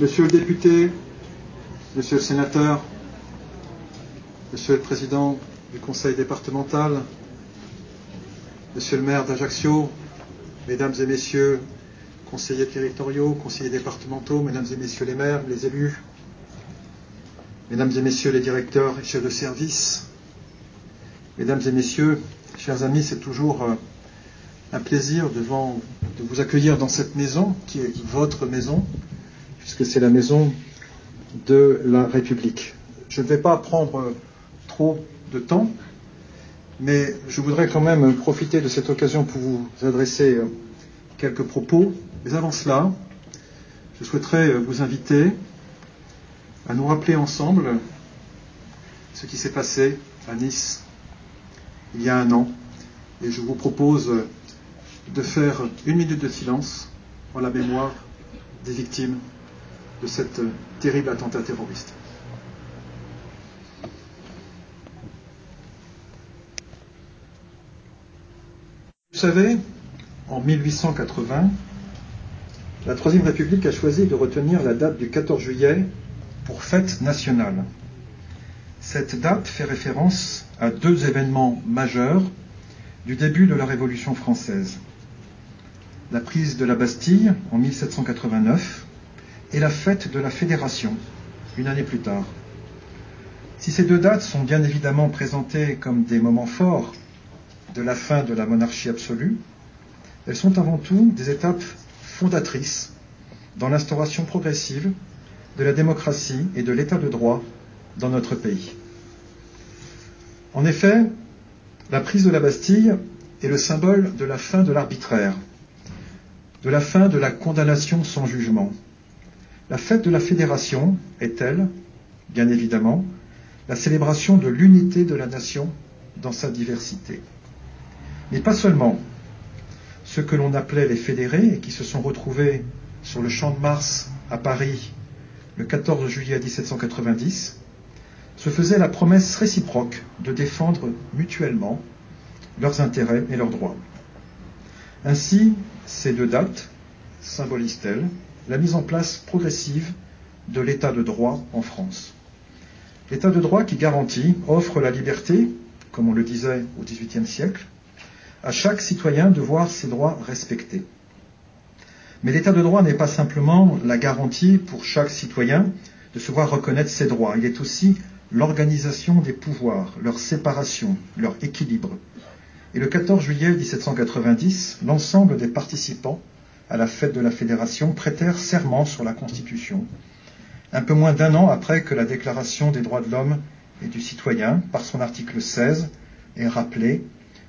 Monsieur le député, Monsieur le sénateur, Monsieur le président du conseil départemental, Monsieur le maire d'Ajaccio, Mesdames et Messieurs, conseillers territoriaux, conseillers départementaux, Mesdames et Messieurs les maires, les élus, Mesdames et Messieurs les directeurs et chefs de service, Mesdames et Messieurs, chers amis, c'est toujours euh, un plaisir de vous accueillir dans cette maison qui est votre maison, puisque c'est la maison de la République. Je ne vais pas prendre trop de temps, mais je voudrais quand même profiter de cette occasion pour vous adresser euh, quelques propos. Mais avant cela, je souhaiterais vous inviter à nous rappeler ensemble ce qui s'est passé à Nice il y a un an. Et je vous propose de faire une minute de silence en la mémoire des victimes de cet terrible attentat terroriste. Vous savez, en 1880, la Troisième République a choisi de retenir la date du 14 juillet pour fête nationale. Cette date fait référence à deux événements majeurs du début de la Révolution française. La prise de la Bastille en 1789 et la fête de la Fédération, une année plus tard. Si ces deux dates sont bien évidemment présentées comme des moments forts de la fin de la monarchie absolue, elles sont avant tout des étapes fondatrices dans l'instauration progressive de la démocratie et de l'état de droit dans notre pays. En effet, la prise de la Bastille est le symbole de la fin de l'arbitraire, de la fin de la condamnation sans jugement. La fête de la Fédération est-elle, bien évidemment, la célébration de l'unité de la nation dans sa diversité. Mais pas seulement. Ceux que l'on appelait les fédérés et qui se sont retrouvés sur le champ de Mars à Paris le 14 juillet 1790 se faisaient la promesse réciproque de défendre mutuellement leurs intérêts et leurs droits. Ainsi, ces deux dates symbolisent-elles la mise en place progressive de l'état de droit en France. L'état de droit qui garantit, offre la liberté, comme on le disait au XVIIIe siècle, à chaque citoyen de voir ses droits respectés. Mais l'état de droit n'est pas simplement la garantie pour chaque citoyen de se voir reconnaître ses droits, il est aussi l'organisation des pouvoirs, leur séparation, leur équilibre. Et le 14 juillet 1790, l'ensemble des participants à la fête de la Fédération prêtèrent serment sur la Constitution, un peu moins d'un an après que la Déclaration des droits de l'homme et du citoyen, par son article 16, ait rappelé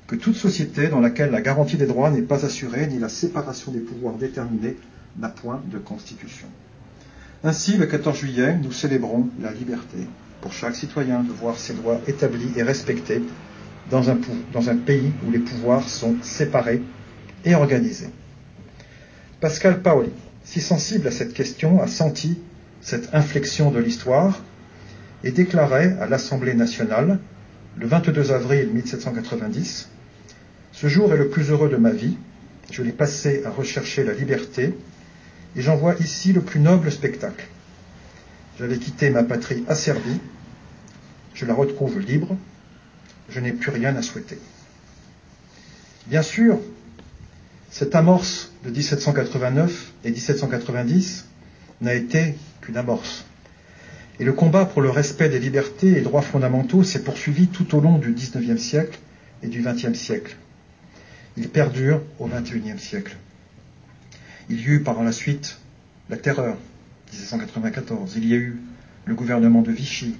que toute société dans laquelle la garantie des droits n'est pas assurée ni la séparation des pouvoirs déterminée n'a point de constitution. Ainsi, le 14 juillet, nous célébrons la liberté pour chaque citoyen de voir ses droits établis et respectés dans un, dans un pays où les pouvoirs sont séparés et organisés. Pascal Paoli, si sensible à cette question, a senti cette inflexion de l'histoire et déclarait à l'Assemblée nationale, le 22 avril 1790, Ce jour est le plus heureux de ma vie, je l'ai passé à rechercher la liberté, et j'en vois ici le plus noble spectacle. J'avais quitté ma patrie asservie, je la retrouve libre, je n'ai plus rien à souhaiter. Bien sûr, cette amorce de 1789 et 1790 n'a été qu'une amorce. Et le combat pour le respect des libertés et droits fondamentaux s'est poursuivi tout au long du XIXe siècle et du XXe siècle. Il perdure au XXIe siècle. Il y eut par la suite la terreur, 1794. Il y a eu le gouvernement de Vichy.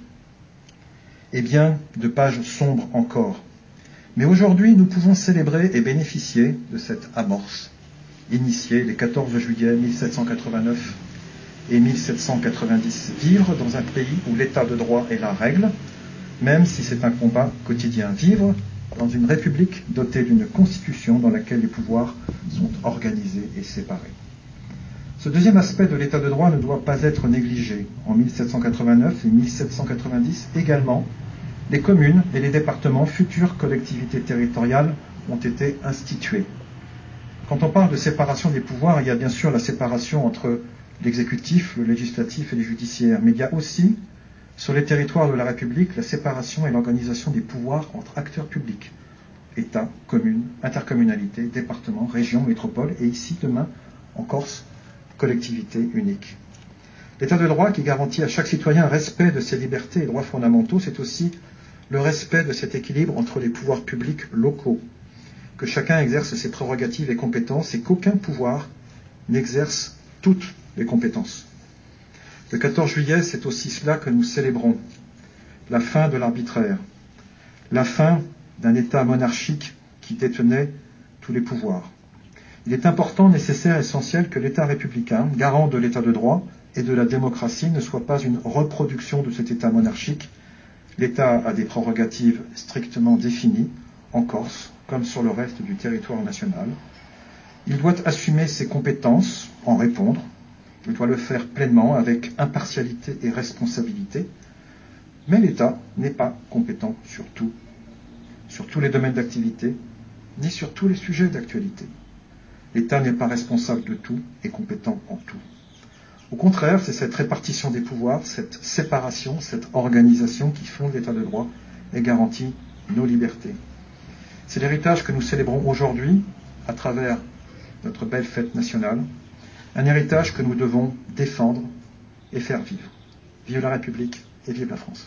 Et bien de pages sombres encore. Mais aujourd'hui, nous pouvons célébrer et bénéficier de cette amorce, initiée les 14 juillet 1789 et 1790. Vivre dans un pays où l'état de droit est la règle, même si c'est un combat quotidien. Vivre dans une république dotée d'une constitution dans laquelle les pouvoirs sont organisés et séparés. Ce deuxième aspect de l'état de droit ne doit pas être négligé. En 1789 et 1790 également, les communes et les départements, futures collectivités territoriales, ont été institués. Quand on parle de séparation des pouvoirs, il y a bien sûr la séparation entre l'exécutif, le législatif et les judiciaires, mais il y a aussi, sur les territoires de la République, la séparation et l'organisation des pouvoirs entre acteurs publics, État, communes, intercommunalité, département, région, métropole, et ici, demain, en Corse, collectivité unique. L'état de droit qui garantit à chaque citoyen respect de ses libertés et droits fondamentaux, c'est aussi le respect de cet équilibre entre les pouvoirs publics locaux, que chacun exerce ses prérogatives et compétences et qu'aucun pouvoir n'exerce toutes les compétences. Le 14 juillet, c'est aussi cela que nous célébrons, la fin de l'arbitraire, la fin d'un État monarchique qui détenait tous les pouvoirs. Il est important, nécessaire, essentiel que l'État républicain, garant de l'État de droit et de la démocratie, ne soit pas une reproduction de cet État monarchique. L'État a des prérogatives strictement définies, en Corse comme sur le reste du territoire national. Il doit assumer ses compétences, en répondre. Il doit le faire pleinement, avec impartialité et responsabilité. Mais l'État n'est pas compétent sur tout, sur tous les domaines d'activité, ni sur tous les sujets d'actualité. L'État n'est pas responsable de tout et compétent en tout. Au contraire, c'est cette répartition des pouvoirs, cette séparation, cette organisation qui fonde l'État de droit et garantit nos libertés. C'est l'héritage que nous célébrons aujourd'hui à travers notre belle fête nationale, un héritage que nous devons défendre et faire vivre. Vive la République et vive la France.